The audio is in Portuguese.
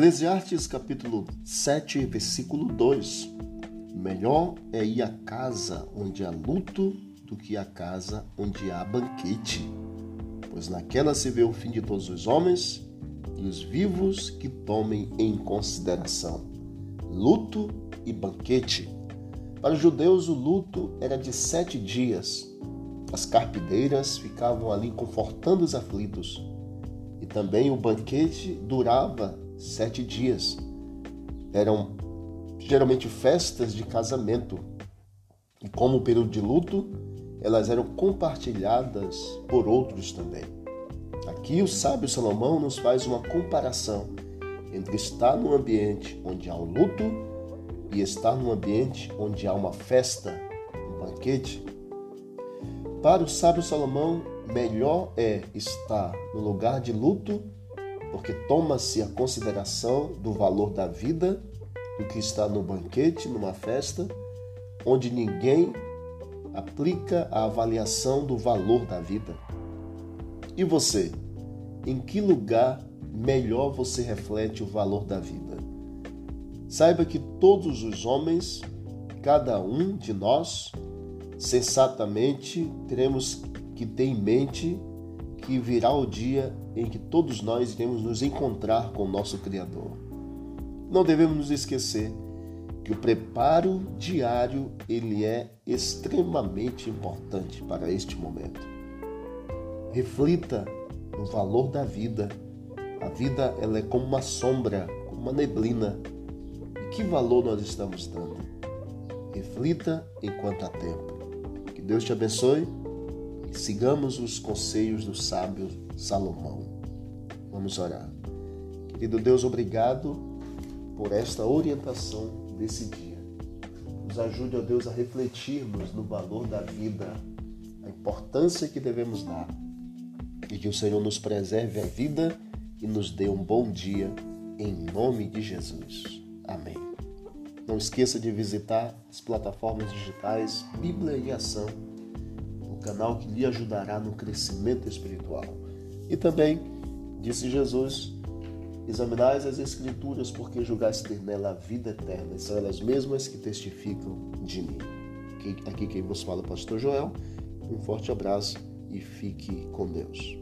Eclesiastes capítulo 7, versículo 2. Melhor é ir à casa onde há luto do que à casa onde há banquete, pois naquela se vê o fim de todos os homens e os vivos que tomem em consideração luto e banquete. Para os judeus, o luto era de sete dias. As carpideiras ficavam ali confortando os aflitos. E também o banquete durava sete dias. Eram geralmente festas de casamento. E como período de luto, elas eram compartilhadas por outros também. Aqui o sábio Salomão nos faz uma comparação entre estar num ambiente onde há um luto e estar num ambiente onde há uma festa, um banquete. Para o sábio Salomão, melhor é estar no lugar de luto porque toma-se a consideração do valor da vida do que está no banquete, numa festa, onde ninguém aplica a avaliação do valor da vida. E você? Em que lugar melhor você reflete o valor da vida? Saiba que todos os homens, cada um de nós, sensatamente teremos que ter em mente que virá o dia em que todos nós iremos nos encontrar com o nosso Criador. Não devemos nos esquecer que o preparo diário ele é extremamente importante para este momento. Reflita no valor da vida. A vida ela é como uma sombra, como uma neblina. E que valor nós estamos dando? Reflita enquanto há tempo. Que Deus te abençoe sigamos os conselhos do sábio Salomão. Vamos orar. Querido Deus, obrigado por esta orientação desse dia. Nos ajude, ó Deus, a refletirmos no valor da vida, a importância que devemos dar e que o Senhor nos preserve a vida e nos dê um bom dia, em nome de Jesus. Amém. Não esqueça de visitar as plataformas digitais Bíblia e Ação canal que lhe ajudará no crescimento espiritual. E também, disse Jesus, examinais as Escrituras, porque julgais ter nela a vida eterna, e são elas mesmas que testificam de mim. Aqui quem vos fala é o pastor Joel. Um forte abraço e fique com Deus.